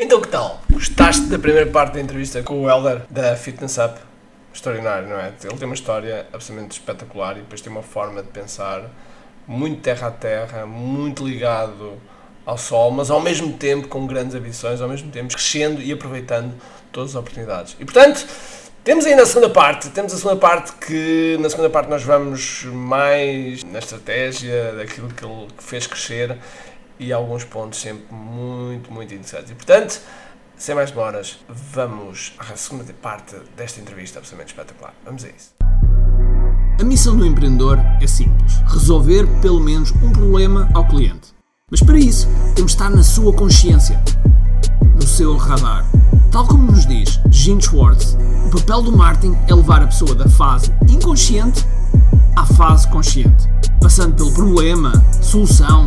Então que tal? Gostaste da primeira parte da entrevista com o Helder da Fitness Up? Extraordinário, não é? Ele tem uma história absolutamente espetacular e depois tem uma forma de pensar muito terra a terra, muito ligado ao sol, mas ao mesmo tempo com grandes ambições, ao mesmo tempo crescendo e aproveitando todas as oportunidades. E portanto, temos aí na segunda parte, temos a segunda parte que na segunda parte nós vamos mais na estratégia daquilo que ele fez crescer e alguns pontos sempre muito, muito interessantes. E portanto, sem mais demoras, vamos à segunda parte desta entrevista absolutamente espetacular. Vamos a isso. A missão do empreendedor é simples: resolver pelo menos um problema ao cliente. Mas para isso, temos de estar na sua consciência, no seu radar. Tal como nos diz Gene Schwartz, o papel do marketing é levar a pessoa da fase inconsciente à fase consciente, passando pelo problema, solução,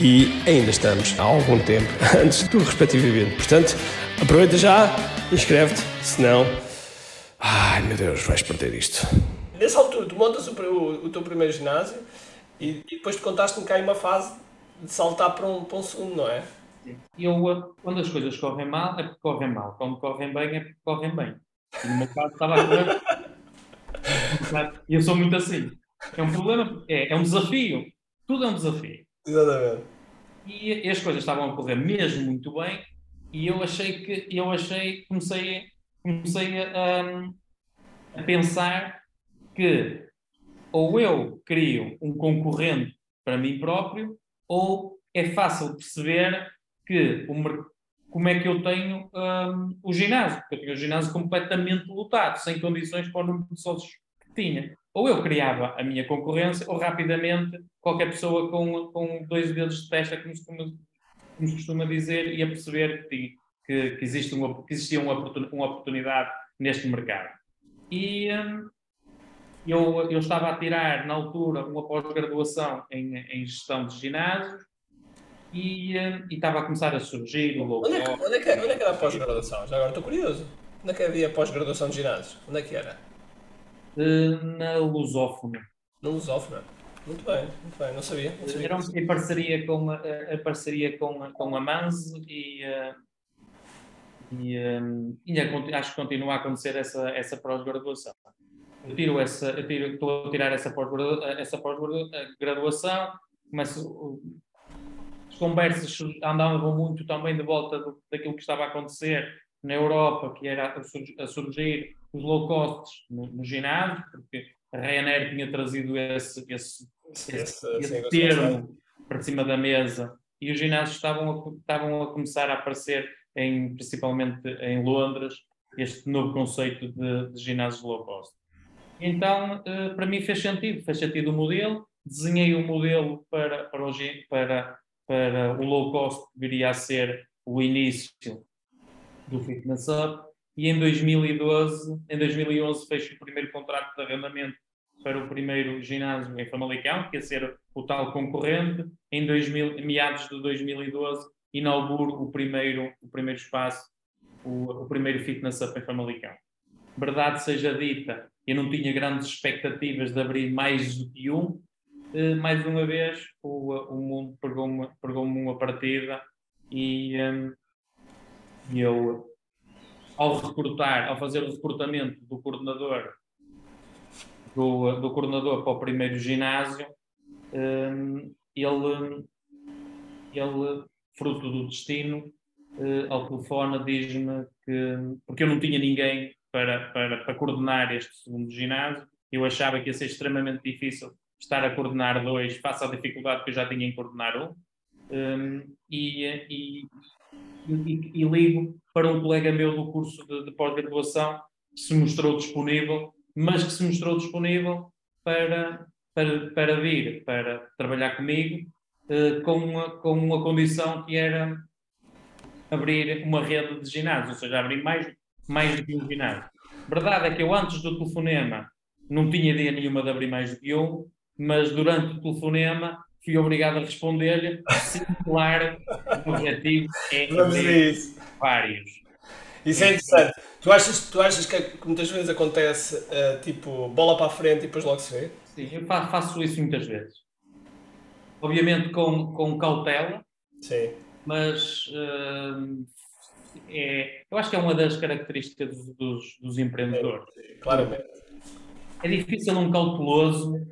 e ainda estamos há algum tempo antes do respectivo evento. Portanto, aproveita já, inscreve-te, senão. Ai meu Deus, vais perder isto. Nessa altura, tu montas o, o, o teu primeiro ginásio e, e depois te contaste-me que há uma fase de saltar para um, para um segundo, não é? E eu, quando as coisas correm mal, é porque correm mal. Quando correm bem, é porque correm bem. E no meu caso estava a correr. E eu sou muito assim. É um problema, é, é um desafio. Tudo é um desafio. Exatamente. E, as coisas estavam a correr mesmo muito bem e eu achei que eu achei comecei comecei a, a pensar que ou eu crio um concorrente para mim próprio ou é fácil perceber que o, como é que eu tenho um, o ginásio, porque eu tinha o ginásio completamente lotado, sem condições para o número de sócios tinha ou eu criava a minha concorrência, ou rapidamente qualquer pessoa com, com dois dedos de testa, que nos, como nos costuma dizer, ia perceber que, que, que, existe uma, que existia uma, uma oportunidade neste mercado. E hum, eu, eu estava a tirar, na altura, uma pós-graduação em, em gestão de ginásios e, hum, e estava a começar a surgir o onde é, que, onde, é que, onde é que era a pós-graduação? Já agora estou curioso. Onde é que havia pós-graduação de ginásios? Onde é que era? Eh, na Lusófona. Na Lusófona? Muito bem, muito bem, não sabia. Não sabia Era em parceria com, a, a parceria com, com a MANS e, uh, e, e a, acho que continua a acontecer essa, essa pós-graduação. Eu tiro essa, eu tiro, estou a tirar essa pós-graduação, começo, as conversas andavam muito também de volta do, daquilo que estava a acontecer na Europa, que era a surgir os low costs no, no ginásio, porque a Ryanair tinha trazido esse, esse, esse, esse, termo para cima da mesa e os ginásios estavam a, estavam a começar a aparecer, em, principalmente em Londres, este novo conceito de, de ginásios low cost. Então, uh, para mim fez sentido, fez sentido o modelo, desenhei o um modelo para, para, o, para, para o low cost que viria a ser o início do Fitness Up e em 2012, em 2011 fez o primeiro contrato de arrendamento para o primeiro ginásio em Famalicão, que ia ser o tal concorrente. Em 2000, meados de 2012 inauguro o primeiro, o primeiro espaço, o, o primeiro fitness up em Famalicão. Verdade seja dita, eu não tinha grandes expectativas de abrir mais do que um, uh, mais uma vez, o, o mundo pegou-me pegou uma partida e um, eu, ao recrutar, ao fazer o recrutamento do coordenador do, do coordenador para o primeiro ginásio, um, ele, ele, fruto do destino, uh, ao telefone diz-me que, porque eu não tinha ninguém para, para, para coordenar este segundo ginásio, eu achava que ia ser extremamente difícil estar a coordenar dois, face à dificuldade que eu já tinha em coordenar um, um e, e, e, ligo para um colega meu do curso de, de pós-graduação que se mostrou disponível mas que se mostrou disponível para, para, para vir, para trabalhar comigo, uh, com, uma, com uma condição que era abrir uma rede de ginásios, ou seja, abrir mais, mais do que um ginásio. Verdade é que eu, antes do telefonema, não tinha ideia nenhuma de abrir mais do que um, mas durante o telefonema fui obrigado a responder-lhe, sim, claro, o objetivo é vários. Isso é interessante. Tu achas, tu achas que, muitas vezes acontece uh, tipo bola para a frente e depois logo se vê? Sim, eu faço isso muitas vezes. Obviamente com, com cautela, Sim. mas uh, é, eu acho que é uma das características dos, dos, dos empreendedores. Sim, claramente. É difícil um cauteloso,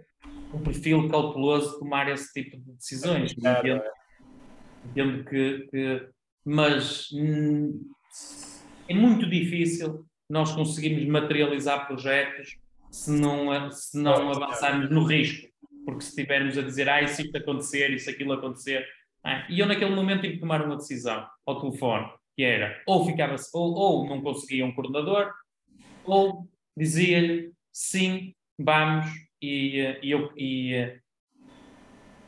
um perfil cauteloso tomar esse tipo de decisões. É, entendo, é. entendo que, que mas hum, é muito difícil nós conseguirmos materializar projetos se não, se não avançarmos no risco. Porque se estivermos a dizer, ah, isso isto acontecer, isso aquilo acontecer. Ah, e eu naquele momento tive que tomar uma decisão ao telefone, que era ou ficava ou, ou não conseguia um coordenador, ou dizia-lhe sim, vamos, e, e eu e,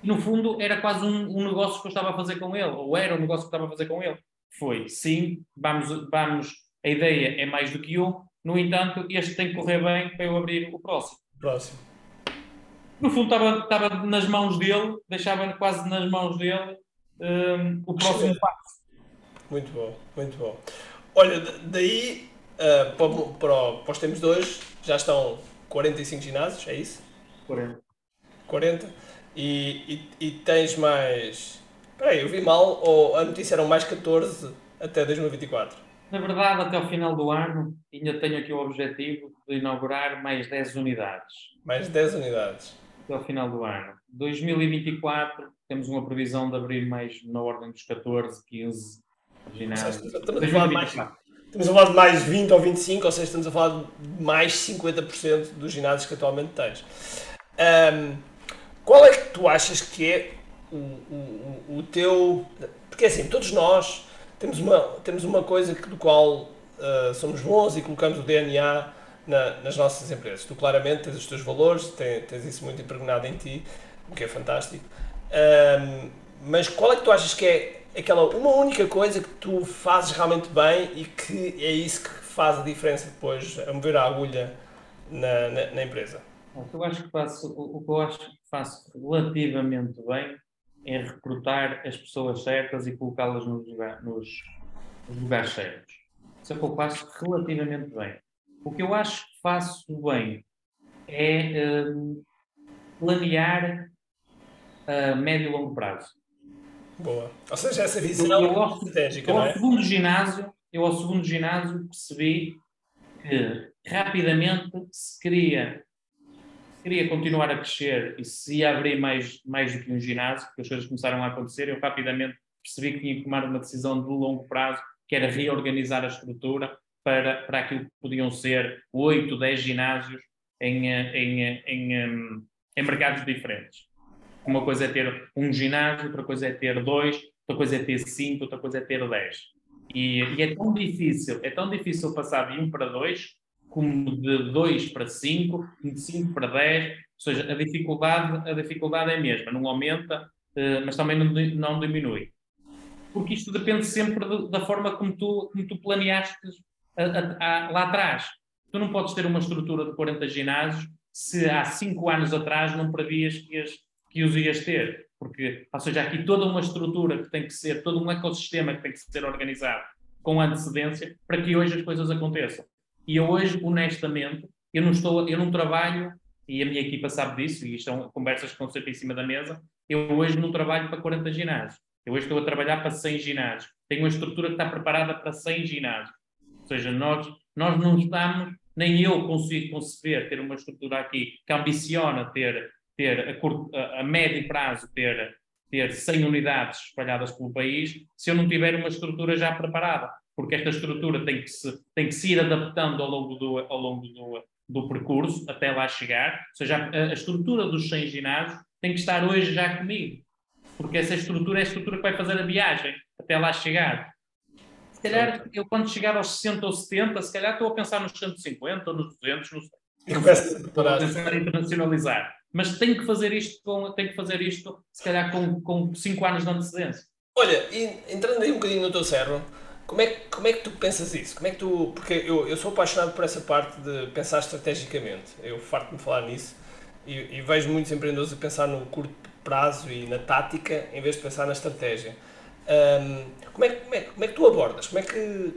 no fundo era quase um, um negócio que eu estava a fazer com ele, ou era um negócio que eu estava a fazer com ele foi sim, vamos, vamos, a ideia é mais do que um, no entanto, este tem que correr bem para eu abrir o próximo. Próximo. No fundo, estava, estava nas mãos dele, deixava quase nas mãos dele um, o próximo passo. Muito bom, muito bom. Olha, daí uh, para, para, para os tempos de hoje já estão 45 ginásios, é isso? 40. 40? E, e, e tens mais Espera aí, eu vi mal ou a notícia eram mais 14 até 2024? Na verdade, até ao final do ano, ainda tenho aqui o objetivo de inaugurar mais 10 unidades. Mais 10 unidades. Até ao final do ano. 2024, temos uma previsão de abrir mais na ordem dos 14, 15 ginásios. Estamos a falar de mais, estamos a falar de mais 20 ou 25, ou seja, estamos a falar de mais 50% dos ginásios que atualmente tens. Um, qual é que tu achas que é o, o, o teu. Porque assim, todos nós temos uma, temos uma coisa que, do qual uh, somos bons e colocamos o DNA na, nas nossas empresas. Tu claramente tens os teus valores, tens, tens isso muito impregnado em ti, o que é fantástico. Um, mas qual é que tu achas que é aquela uma única coisa que tu fazes realmente bem e que é isso que faz a diferença depois a mover a agulha na, na, na empresa? Eu acho que faço, o que eu acho que faço relativamente bem é recrutar as pessoas certas e colocá-las nos, lugar, nos, nos, lugares certos. Isso é o que eu faço relativamente bem. O que eu acho que faço bem é um, planear a médio e longo prazo. Boa. Ou seja, essa visão eu, eu estratégica, eu, é? segundo ginásio, eu ao segundo ginásio percebi que rapidamente se queria queria continuar a crescer e se abrir mais, mais do que um ginásio, porque as coisas começaram a acontecer, eu rapidamente percebi que tinha que tomar uma decisão de longo prazo, que era reorganizar a estrutura para, para aquilo que podiam ser 8, 10 ginásios em, em, em, em, mercados diferentes. Uma coisa é ter um ginásio, outra coisa é ter dois, outra coisa é ter cinco, outra coisa é ter dez. E, e é tão difícil, é tão difícil passar de um para dois como de 2 para 5, de 5 para 10, ou seja, a dificuldade, a dificuldade é a mesma, não aumenta, eh, mas também não, não diminui. Porque isto depende sempre da forma como tu, como tu planeaste a, a, a, lá atrás. Tu não podes ter uma estrutura de 40 ginásios se há 5 anos atrás não previas que, as, que os ias ter. Porque, ou seja, aqui toda uma estrutura que tem que ser, todo um ecossistema que tem que ser organizado com antecedência para que hoje as coisas aconteçam. E eu hoje, honestamente, eu não estou, eu não trabalho e a minha equipa sabe disso, e isto são conversas que estão sempre em cima da mesa, eu hoje não trabalho para 40 ginásios. Eu hoje estou a trabalhar para 100 ginásios. Tenho uma estrutura que está preparada para 100 ginásios. Ou seja, nós, nós não estamos, nem eu consigo conceber ter uma estrutura aqui que ambiciona ter, ter a, curto, a, a médio prazo, ter, ter 100 unidades espalhadas pelo país, se eu não tiver uma estrutura já preparada. Porque esta estrutura tem que se, tem que se ir adaptando ao longo do, ao longo do, do percurso até lá chegar. Ou seja, a, a estrutura dos 100 ginásios tem que estar hoje já comigo porque essa estrutura é a estrutura que vai fazer a viagem até lá chegar. Se calhar, eu quando chegar aos 60 ou 70, se calhar estou a pensar nos 150 ou nos 200, nos, E começa a preparar. internacionalizar. Mas tenho que fazer isto, com, tenho que fazer isto se calhar com, com 5 anos de antecedência. Olha, entrando aí um bocadinho no teu cérebro, como é, como é que tu pensas isso? Como é que tu. Porque eu, eu sou apaixonado por essa parte de pensar estrategicamente. Eu farto-me falar nisso e, e vejo muitos empreendedores a pensar no curto prazo e na tática em vez de pensar na estratégia. Ahm, como, é, como, é, como é que tu abordas? Como é que.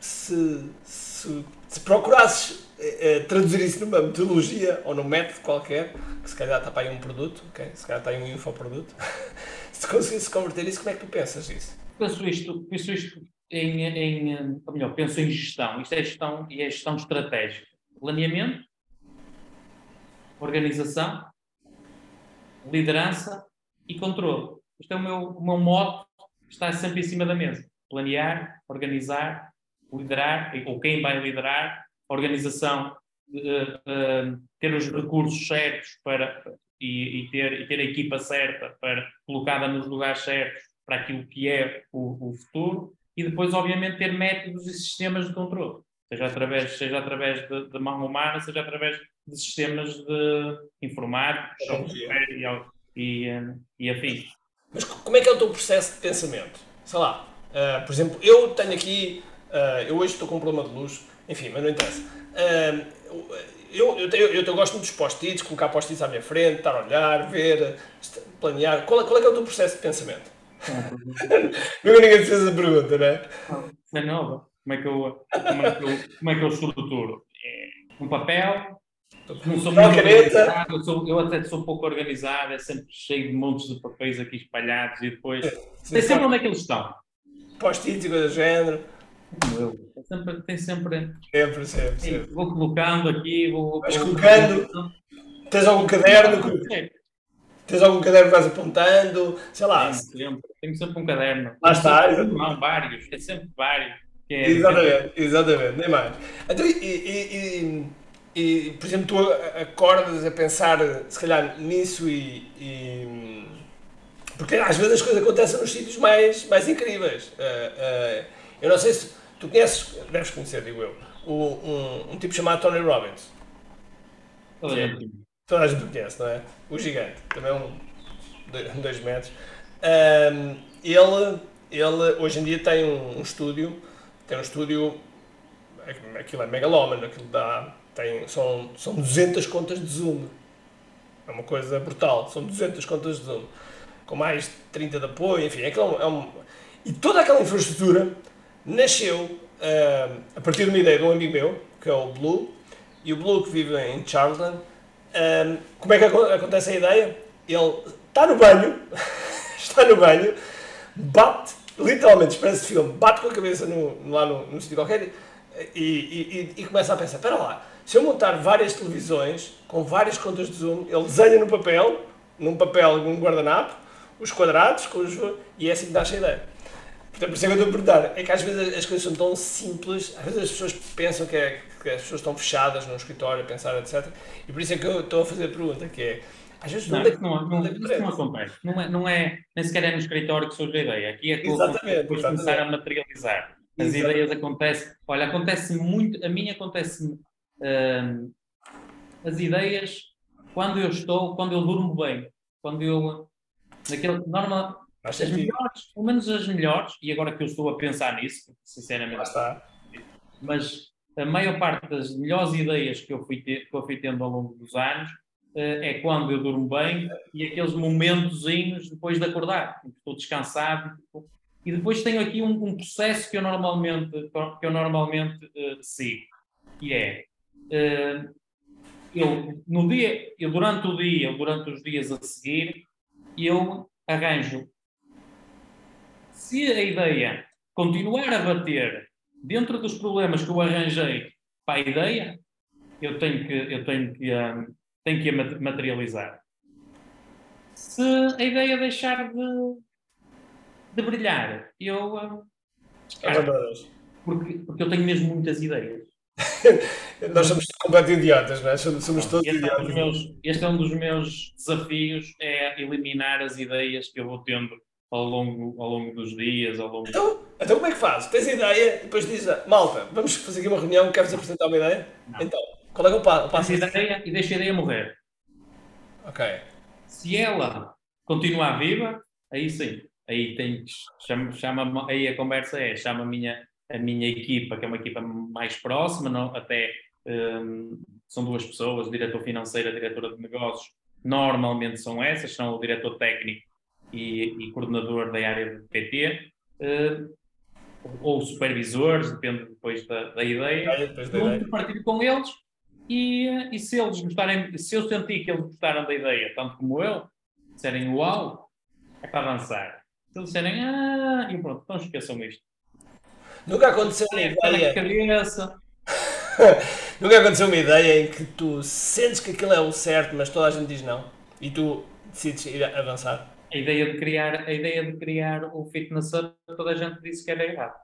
Se, se, se procurasses eh, eh, traduzir isso numa metodologia ou num método qualquer, que se calhar está para aí um produto, ok? se calhar está aí um infoproduto, se conseguisse converter isso, como é que tu pensas isso? Penso isto, penso isto em, em, ou melhor, penso em gestão. Isto é gestão e é gestão estratégica. Planeamento, organização, liderança e controle. Este é o meu, o meu mote que está sempre em cima da mesa. Planear, organizar, liderar, ou quem vai liderar, organização, eh, eh, ter os recursos certos para, e, e ter, e ter a equipa certa para colocada nos lugares certos para aquilo que é o, o futuro e depois, obviamente, ter métodos e sistemas de controle, seja através, seja através de, de mão humana, seja através de sistemas de informáticos, software e, e, eh, e afins. Mas co- como é que é o teu processo de pensamento? Sei lá, ah, por exemplo, eu tenho aqui, ah, eu hoje estou com um problema de luz, enfim, mas não interessa. Ah, eu, eu, eu, eu gosto muito dos post-its, colocar post-its à minha frente, estar a olhar, ver, planear. Qual, é- qual é que é o teu processo de pensamento? Nunca ninguém te fez a pergunta, não é? É nova. Como é que eu, como é que eu, como é que eu estruturo? É um papel, não sou Uma muito caneta. organizado, eu, sou- eu até sou pouco organizado, é sempre cheio de montes de papéis aqui espalhados e depois. Tem sempre onde é que eles estão. Post-its e coisas do género. Como eu. Tem sempre. Tem sempre Sempre, sempre, sempre. vou colocando aqui, vou. Vais colocando. Tens algum caderno? que- É, Tens algum caderno que vais apontando? Sei lá. Tenho sempre, tenho sempre um caderno. Lá está, sempre-. Não, vários, é sempre vários. É, Exatamente, exatamente, nem mais. Então, e, e- e- e, por exemplo, tu acordas a pensar, se calhar, nisso e, Porque às vezes as coisas acontecem nos sítios mais, mais incríveis. Ah, ah, eu não sei se tu conheces, deves conhecer, digo eu, um, um tipo chamado Tony Robbins. gente- Toda a gente o conhece, não é? O gigante, também é um dois, metros. Ahm, ele, ele hoje em dia tem um, um estúdio, tem um estúdio, aquilo é megalómano, aquilo dá, tem, são, são 200 contas de Zoom. É uma coisa brutal, são 200 contas de Zoom. Com mais de 30 de apoio, enfim, é um, é um- e toda aquela infraestrutura nasceu a partir de uma ideia de um amigo meu, que é o Blue, e o Blue que vive em Charlton, Ahm, como é que aco- acontece a ideia? Ele está no banho, está no banho, bate, literalmente, de filme, bate com a cabeça no, lá no, num sítio qualquer e, e, e- e começa a pensar: espera lá, se eu montar várias televisões com várias contas de zoom, ele desenha no papel, num papel, num guardanapo, os quadrados os, e é assim que nasce a ideia. Portanto, por isso é que eu estou a perguntar. É que às vezes as coisas são tão simples, às vezes as pessoas pensam que, é, que as pessoas estão fechadas num escritório a pensar, etc. E por isso é que eu estou a fazer a pergunta, que é, às vezes Não, não, não, não, acontece. Não é, não é, nem sequer é no escritório que surge a ideia. Aqui é que depois começar a materializar. As Exatamente. ideias acontecem. Olha, acontece muito, a mim acontece hum, as ideias quando eu estou, quando eu durmo bem, quando eu naquele normal, As sentido. melhores, pelo menos as melhores, e agora que eu estou a pensar nisso, Lá sinceramente, está. mas a maior parte das melhores ideias que eu fui, te- que eu fui tendo ao longo dos anos eh, é quando eu durmo bem e aqueles momentozinhos depois de acordar, em que estou descansado. tipo, E depois tenho aqui um, um processo que eu normalmente, que eu normalmente eh, sigo, que é eh, eu, no dia, eu durante o dia, durante os dias a seguir, eu arranjo. Se a ideia continuar a bater dentro dos problemas que eu arranjei para a ideia, eu tenho que, eu tenho que, um, tenho que a materializar. Se a ideia deixar de, de brilhar, eu. Um, porque, porque eu tenho mesmo muitas ideias. Nós somos completamente idiotas, não é? Somos, somos todos este idiotas. É um meus, este é um dos meus desafios, é eliminar as ideias que eu vou tendo ao longo, ao longo dos dias, ao longo... Então, então como é que fazes? Tens ideia, depois dizes, malta, vamos fazer aqui uma reunião, queres apresentar uma ideia? Não. Então, qual é, é o passo? Tens ideia e deixa a ideia morrer. Ok. Se ela continuar viva, aí sim, aí tem chama, chama aí a conversa é, chama a minha, a minha equipa, que é uma equipa mais próxima, não, até um, são duas pessoas, diretor financeiro, a diretora de negócios, normalmente são essas, são o diretor técnico e, e coordenador da área de PT, uh, ou supervisores, depende depois da, da ideia. Vou partilho com eles e, e, se eles gostarem, se eu sentir que eles gostaram da ideia, tanto como eu, disserem uau, é para avançar. Se eles disserem ah, e pronto, então esqueçam isto. Nunca aconteceu uma ideia. Cabeça. Nunca aconteceu uma ideia em que tu sentes que aquilo é o certo, mas toda a gente diz não e tu decides ir avançar? A ideia de criar, a ideia de criar o fitness hub, toda a gente disse que era errado.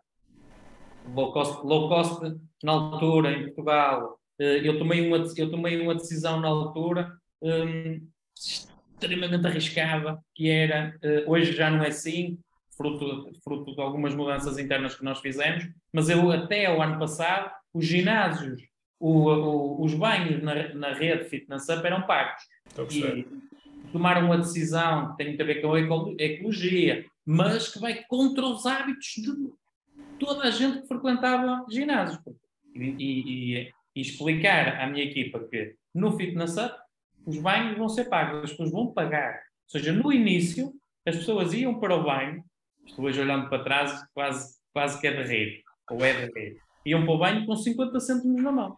Low cost, low cost na altura, em Portugal, eh, eu tomei uma, eu tomei uma decisão na altura um, extremamente arriscada, que era, eh, hoje já não é assim, fruto, fruto de algumas mudanças internas que nós fizemos, mas eu até o ano passado, os ginásios, o, o, os banhos na, na rede Fitness Up eram pagos. E, tomaram uma decisão que tem muito a ver com a ecologia, mas que vai contra os hábitos de toda a gente que frequentava ginásios. E, e, e, explicar à minha equipa que no Fitness Up os banhos vão ser pagos, as pessoas vão pagar. Ou seja, no início, as pessoas iam para o banho, estou hoje olhando para trás, quase, quase que é de rir, ou é de rir, iam para o banho com 50 cêntimos na mão.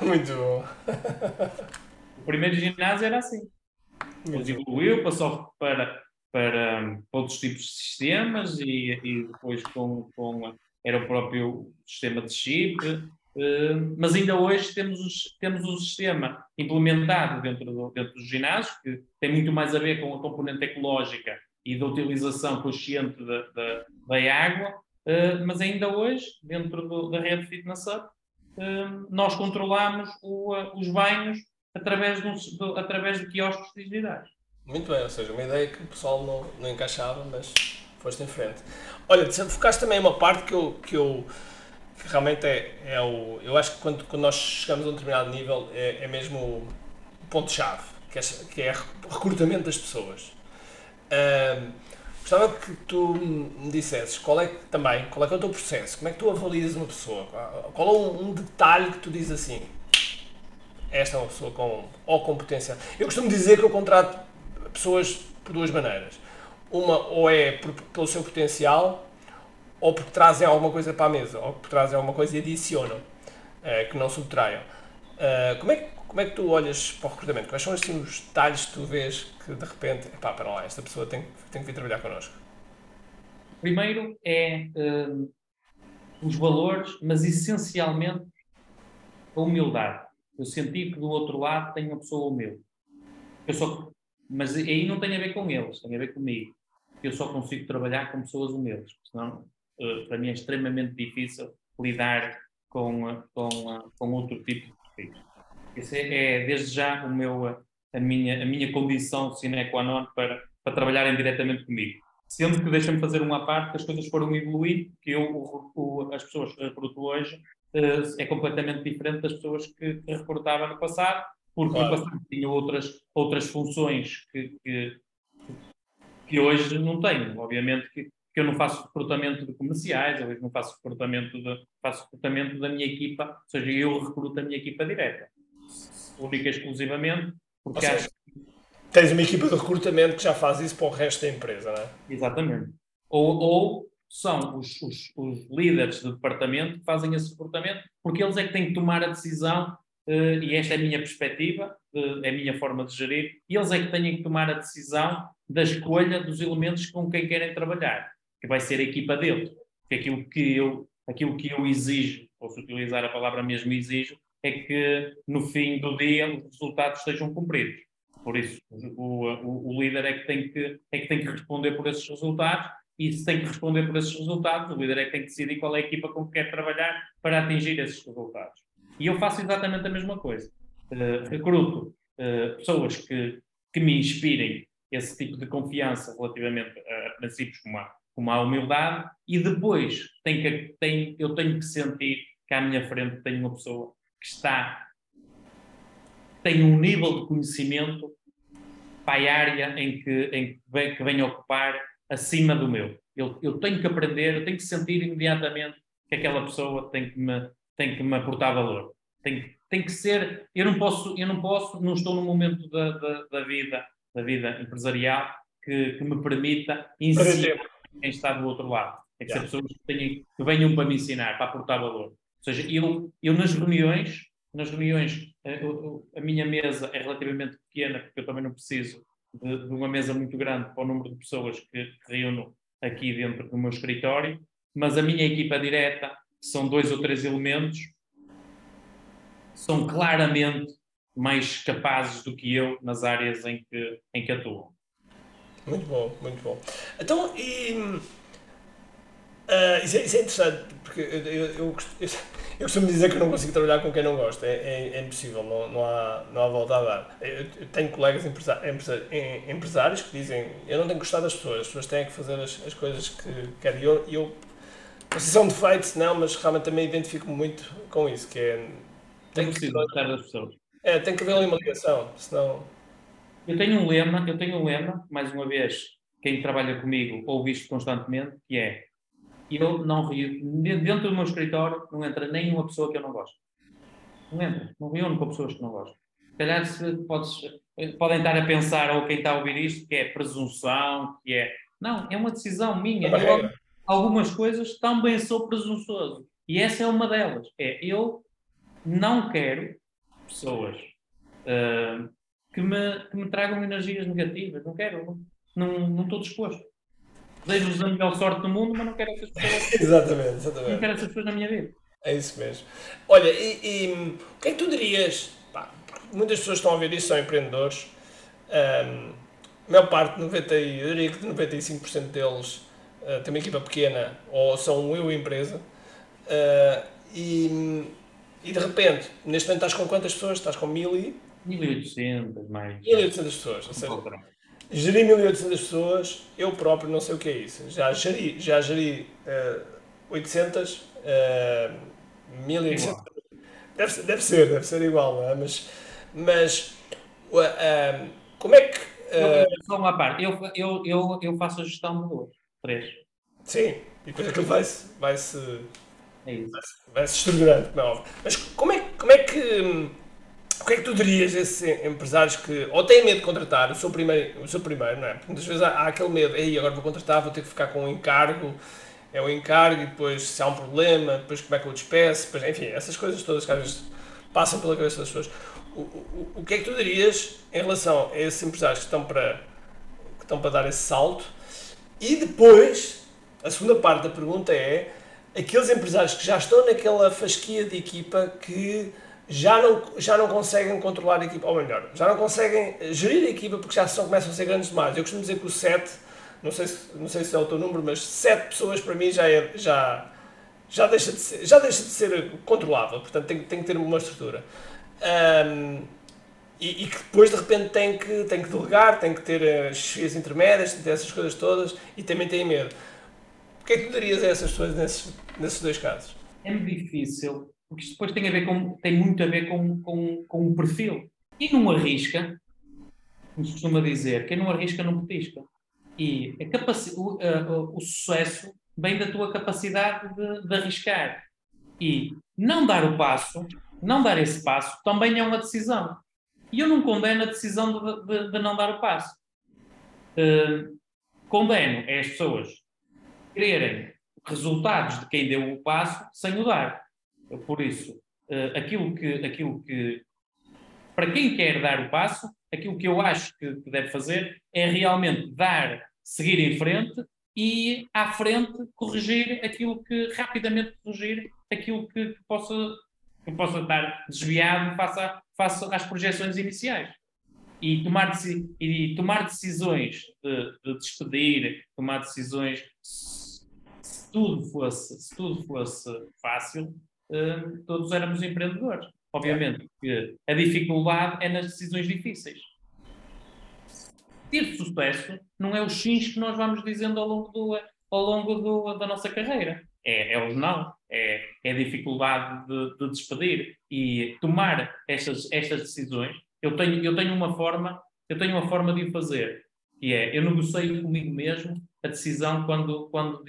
Muito bom. O primeiro ginásio era assim. Depois evoluiu, passou para, para outros tipos de sistemas e, e depois com, com, era o próprio sistema de chip. Uh, mas ainda hoje temos, os, temos um sistema implementado dentro do, dentro do ginásio, que tem muito mais a ver com a componente ecológica e da utilização consciente da, da, da água, uh, mas ainda hoje, dentro do, da rede Fitness Up, nós controlamos o, os banhos através de, um, através de quiosques digitais. Muito bem, ou seja, uma ideia que o pessoal não, não encaixava, mas foste em frente. Olha, focaste também uma parte que eu, que eu que realmente é, é o. Eu acho que quando, quando nós chegamos a um determinado nível é, é mesmo o ponto-chave, que é, que é recrutamento das pessoas. Uh, gostava que tu me dissesses qual é também qual é, que é o teu processo, como é que tu avalias uma pessoa, qual é um, um detalhe que tu dizes assim, esta é uma pessoa com, ou com potencial. Eu costumo dizer que eu contrato pessoas por duas maneiras. Uma, ou é por, pelo seu potencial, ou porque trazem alguma coisa para a mesa, ou porque trazem alguma coisa e adicionam, uh, que não subtraiam. Uh, como, é que, como é que tu olhas para o recrutamento? Quais são assim, os detalhes que tu vês que de repente, pá, para lá, esta pessoa tem, tem que vir trabalhar connosco? Primeiro é uh, os valores, mas essencialmente a humildade eu senti que do outro lado tem uma pessoa humilde. Eu só, mas aí não tem a ver com eles, tem a ver comigo. Eu só consigo trabalhar com pessoas humildes, senão uh, para mim é extremamente difícil lidar com, com, com outro tipo de perfis. Esse é, é, desde já o meu, a, minha, a minha condição sine qua non para, para trabalharem diretamente comigo. Sendo que deixa-me fazer uma parte que as coisas foram evoluir, que eu, o, o, as pessoas que recruto hoje é completamente diferente das pessoas que, que reportava no passado, porque claro. no passado tinha outras, outras funções que, que, que hoje não tenho. Obviamente que, que eu não faço recrutamento de comerciais, eu não faço recrutamento, de, faço recrutamento da minha equipa, ou seja, eu recruto a minha equipa direta, única e exclusivamente, porque seja, acho Tens uma equipa de recrutamento que já faz isso para o resto da empresa, não é? Exatamente. Ou, ou são os, os, os, líderes do departamento que fazem esse recrutamento, porque eles é que têm que tomar a decisão uh, e esta é a minha perspectiva, uh, é a minha forma de gerir, eles é que têm que tomar a decisão da escolha dos elementos com quem querem trabalhar, que vai ser a equipa dele. Que aquilo que eu, aquilo que eu exijo, posso utilizar a palavra mesmo exijo, é que no fim do dia os resultados estejam cumpridos. Por isso, o, o, o líder é que, tem que, é que tem que responder por esses resultados e se tem que responder por esses resultados, o líder é que tem que decidir qual é a equipa com que quer trabalhar para atingir esses resultados. E eu faço exatamente a mesma coisa. Uh, recruto uh, pessoas que, que me inspirem esse tipo de confiança relativamente a, a princípios como a, como a humildade e depois tem que, tem, eu tenho que sentir que à minha frente tenho uma pessoa que está tem um nível de conhecimento para a área em que, em que, vem, que vem ocupar acima do meu. Eu, eu tenho que aprender, eu tenho que sentir imediatamente que aquela pessoa tem que me, tem que me aportar valor. Tem, tem que ser, eu não posso, eu não posso, não estou num momento da, da, da vida, da vida empresarial que, que me permita ensinar quem está do outro lado. É que yeah. ser pessoas que, tenham, que venham para me ensinar, para aportar valor. Ou seja, eu, eu nas reuniões, nas reuniões, eh, a, a minha mesa é relativamente pequena, porque eu também não preciso de, de, uma mesa muito grande para o número de pessoas que, que reúno aqui dentro do meu escritório, mas a minha equipa direta, que são dois ou três elementos, são claramente mais capazes do que eu nas áreas em que, em que atuam. Muito bom, muito bom. Então, e, uh, isso, é, isso, é, interessante, porque eu, eu, eu, eu, costumo dizer que eu não consigo trabalhar com quem não gosta, é, é, é impossível, não, não, há, não há volta a dar. Eu, tenho colegas empresários que dizem: Eu não tenho que gostar das pessoas, as pessoas têm que fazer as, as coisas que querem. E eu, eu, se são defeitos, não, mas realmente também identifico-me muito com isso, que é. Tem que gostar das pessoas. É, tem que haver ali uma ligação, senão. Eu tenho um lema, eu tenho um lema, mais uma vez, quem trabalha comigo ouve isto constantemente, que é eu não rio, dentro do meu escritório não entra nenhuma pessoa que eu não gosto. Não entra, não reúno com pessoas que não gosto. Se calhar se podes, podem estar a pensar, ou quem está a ouvir isto, que é presunção, que é. Não, é uma decisão minha. Eu, algumas coisas também sou presunçoso. E essa é uma delas. É eu não quero pessoas uh, que me, que me tragam energias negativas. Não quero, não, não estou disposto. Desejo-vos a melhor sorte do mundo, mas não quero essas pessoas. exatamente, exatamente. Não quero essas pessoas na minha vida. É isso mesmo. Olha, e, e o que é que tu dirias? Pá, muitas pessoas estão a ouvir isso, são empreendedores. Um, a maior parte, 90, eu diria que 95% deles uh, têm uma equipa pequena ou são eu empresa. Uh, e, e de repente, neste momento estás com quantas pessoas? Estás com mil e 1800 mais. 1800 pessoas. Ou seja, gerir 1800 pessoas, eu próprio não sei o que é isso. Já geri, já geri uh, 800, uh, 1800. Deve, deve ser, deve ser igual, não é? Mas, mas uh, como é que. Uh, só uma parte, eu, eu, eu, eu faço a gestão de duas, três. Sim, e depois aquilo vai-se. Vai-se é vai-se estruturando, como é óbvio. Mas como é, como é que o que é que tu dirias a esses empresários que ou têm medo de contratar o seu primeiro, o seu primeiro não é? Porque muitas vezes há, há aquele medo, aí agora vou contratar, vou ter que ficar com um encargo, é o um encargo e depois se há um problema, depois como é que eu despeço, depois, enfim, essas coisas todas que às vezes passam pela cabeça das pessoas. O, o, o que é que tu dirias em relação a esses empresários que estão para, que estão para dar esse salto? E depois, a segunda parte da pergunta é aqueles empresários que já estão naquela fasquia de equipa que já não, já não conseguem controlar a equipa, ou melhor, já não conseguem gerir a equipa porque já são, começam a ser grandes demais. Eu costumo dizer que o 7, não sei, se, não sei se é o teu número, mas 7 pessoas para mim já, é, já, já, deixa, de ser, já deixa de ser controlável, portanto tem, tem que ter uma estrutura. Um, e, e, que depois de repente tem que, tem que delegar, tem que ter as chefias intermédias, tem que ter essas coisas todas e também tem medo. O que é que tu darias a essas pessoas nesses, nesses dois casos? É difícil porque isto depois tem, a ver com, tem muito a ver com, com, com o perfil. E não arrisca, como se costuma dizer, quem não arrisca não petisca. E o, o sucesso vem da tua capacidade de, de, arriscar. E não dar o passo, não dar esse passo, também é uma decisão. E eu não condeno a decisão de, de, de não dar o passo. Uh, condeno é as pessoas quererem resultados de quem deu o passo sem o dar. Por isso, uh, aquilo, que, aquilo que, para quem quer dar o passo, aquilo que eu acho que, deve fazer é realmente dar, seguir em frente e à frente corrigir aquilo que, rapidamente corrigir aquilo que, que possa, que possa estar desviado face, face às projeções iniciais. E tomar, e tomar decisões de, de despedir, tomar decisões, se, se, tudo fosse, se tudo fosse fácil, uh, todos éramos empreendedores. Obviamente que a dificuldade é nas decisões difíceis ter sucesso não é o X que nós vamos dizendo ao longo, do, ao longo do, da nossa carreira. É, é o não, é, é a dificuldade de, de, despedir e tomar estas, estas decisões. Eu tenho, eu tenho uma forma, eu tenho uma forma de o fazer, que é eu negocio comigo mesmo a decisão quando, quando,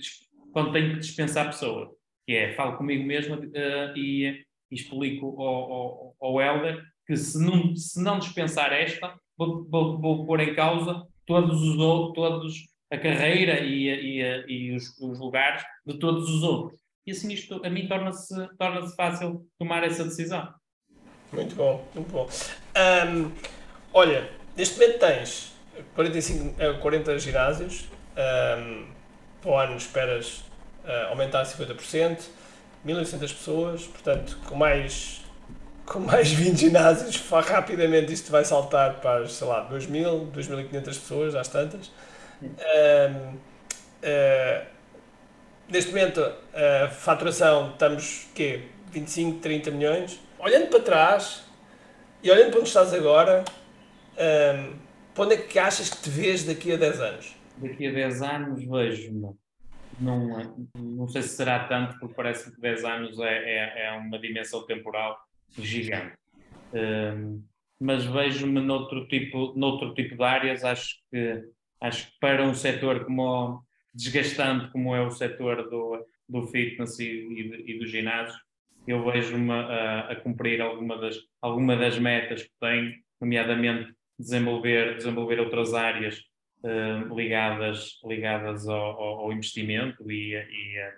quando tenho que dispensar pessoa. Que é, falo comigo mesmo uh, e, e, explico ao, ao, ao Helder que se não, se não dispensar esta, vou, vou, vou pôr em causa todos os outros, todos a carreira e, e, e os, os, lugares de todos os outros. E assim isto a mim torna-se torna fácil tomar essa decisão. Muito bom, muito bom. Um, olha, neste momento tens 45, 40 ginásios, um, para o ano esperas uh, aumentar 50%, 1.800 pessoas, portanto, com mais com mais 20 ginásios, rapidamente isto vai saltar para, sei lá, 2.000, 2.500 pessoas, às tantas. Uh, uh, neste momento, a faturação, estamos, quê? 25, 30 milhões. Olhando para trás e olhando para onde estás agora, um, para onde é que achas que te vês daqui a 10 anos? Daqui a 10 anos vejo-me não, não sei se será tanto, porque parece que 10 anos é, é, é uma dimensão temporal gigante. Um, mas vejo-me noutro tipo, noutro tipo de áreas, acho que, acho que para um setor como desgastante como é o setor do, do fitness e, e, e do ginásio, eu vejo-me a, a, cumprir alguma das, alguma das metas que tenho, nomeadamente desenvolver, desenvolver outras áreas uh, ligadas, ligadas ao, ao, investimento e, e,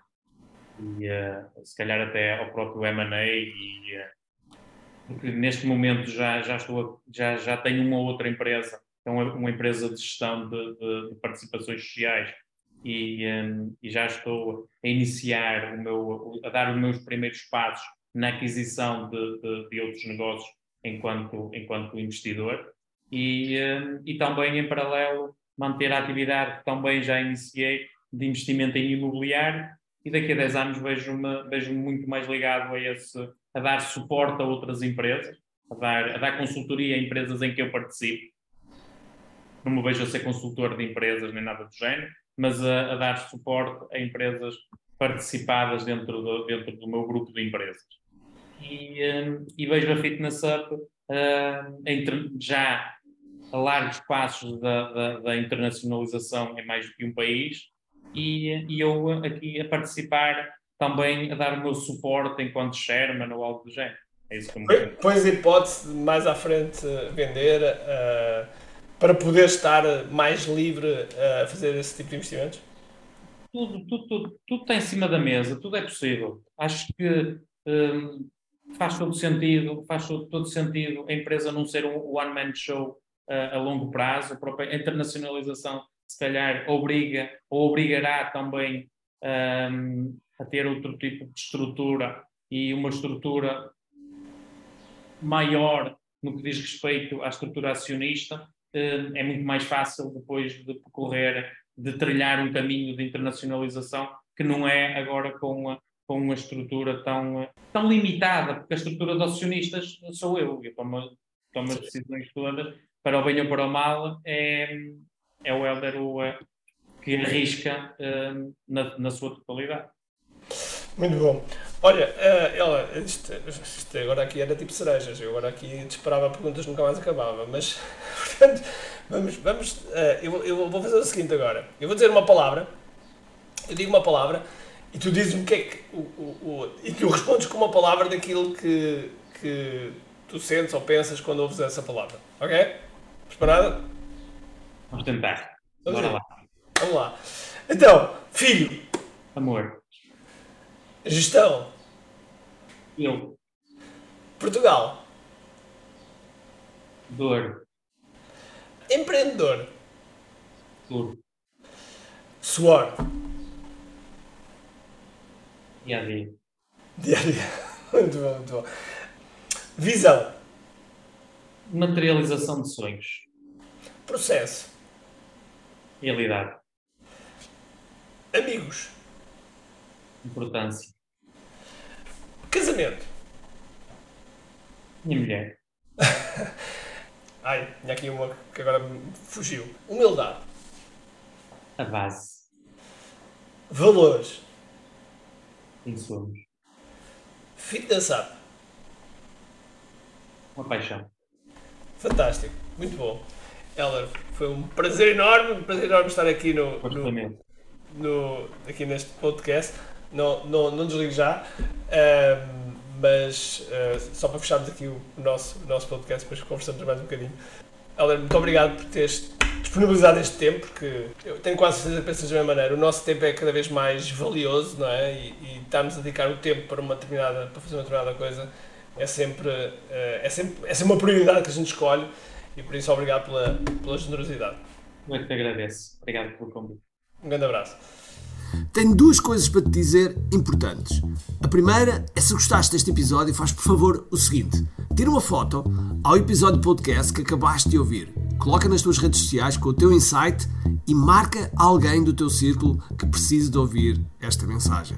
e uh, se calhar até ao próprio M&A e, porque neste momento já, já, estou, já, já tenho uma outra empresa, é uma, uma empresa de gestão de, de, de participações sociais e, um, e, já estou a iniciar o meu, a dar os meus primeiros passos na aquisição de, de, de outros negócios enquanto, enquanto investidor e, um, e também em paralelo manter a atividade que também já iniciei de investimento em imobiliário e daqui a 10 anos vejo-me vejo muito mais ligado a esse a dar suporte a outras empresas, a dar, a dar consultoria a empresas em que eu participo. Não me vejo a ser consultor de empresas nem nada do género, mas a, a dar suporte a empresas participadas dentro do, dentro do meu grupo de empresas. E, um, e vejo a Fitness Up uh, entre, já a largos passos da, da, da, internacionalização em mais do que um país e, e eu aqui a participar também a dar o meu suporte enquanto Sherman ou algo do género. É isso que eu Pões a hipótese de mais à frente vender uh, para poder estar mais livre uh, a fazer esse tipo de investimentos? Tudo, tudo, tudo, tudo está em cima da mesa, tudo é possível. Acho que um, faz todo sentido, faz todo, todo, sentido a empresa não ser um one-man show a longo prazo, a própria internacionalização se calhar obriga ou obrigará também um, a ter outro tipo de estrutura e uma estrutura maior no que diz respeito à estrutura acionista, eh, é muito mais fácil depois de percorrer, de trilhar um caminho de internacionalização que não é agora com, a, com uma estrutura tão, tão limitada, porque a estrutura de acionistas sou eu, eu tomo, tomo as decisões todas, para o bem ou para o mal, é, é o Helder que arrisca uh, na, na sua totalidade. Muito bom. Olha, uh, ela, isto, isto, agora aqui era tipo cerejas, eu agora aqui disparava perguntas nunca mais acabava, mas portanto, vamos, vamos uh, eu, eu vou fazer o seguinte agora. Eu vou dizer uma palavra, eu digo uma palavra e tu dizes-me o que é que. O, o, o, e tu respondes com uma palavra daquilo que, que tu sentes ou pensas quando ouves essa palavra. Ok? Preparado? Vamos tentar. Vamos Bora lá. Vamos lá. Então, filho. Amor. Gestão. Eu. Portugal. Dor. Empreendedor. Duro. Suor. Dia a dia. Dia a dia. Muito bom, muito bom. Visão. Materialização de sonhos. Processo. Realidade. Amigos. Importância. Casamento. Minha mulher. Ai, tinha aqui uma que agora me fugiu. Humildade. A base. Valores. Quem somos. Fitness Up. Uma paixão. Fantástico. Muito bom. Heller, foi um prazer enorme, um prazer enorme estar aqui no, no, no- aqui neste podcast. Não, não, não desligo já. Ahm, mas ah, só para fecharmos aqui o, nosso, o nosso podcast, depois conversamos mais um bocadinho. Heller, muito obrigado por teres disponibilizado este tempo, porque eu tenho quase certeza que pensas da mesma maneira. O nosso tempo é cada vez mais valioso, não é? E, e estarmos a dedicar o tempo para uma determinada, para fazer uma determinada coisa é sempre, ah, é sempre, é sempre uma prioridade que a gente escolhe e por isso obrigado pela, pela generosidade. Eu é que te agradeço. Obrigado pelo convite. Um grande abraço. Tenho duas coisas para te dizer importantes. A primeira é se gostaste deste episódio, faz por favor o seguinte: tira uma foto ao episódio podcast que acabaste de ouvir, coloca nas tuas redes sociais com o teu insight e marca alguém do teu círculo que precise de ouvir esta mensagem.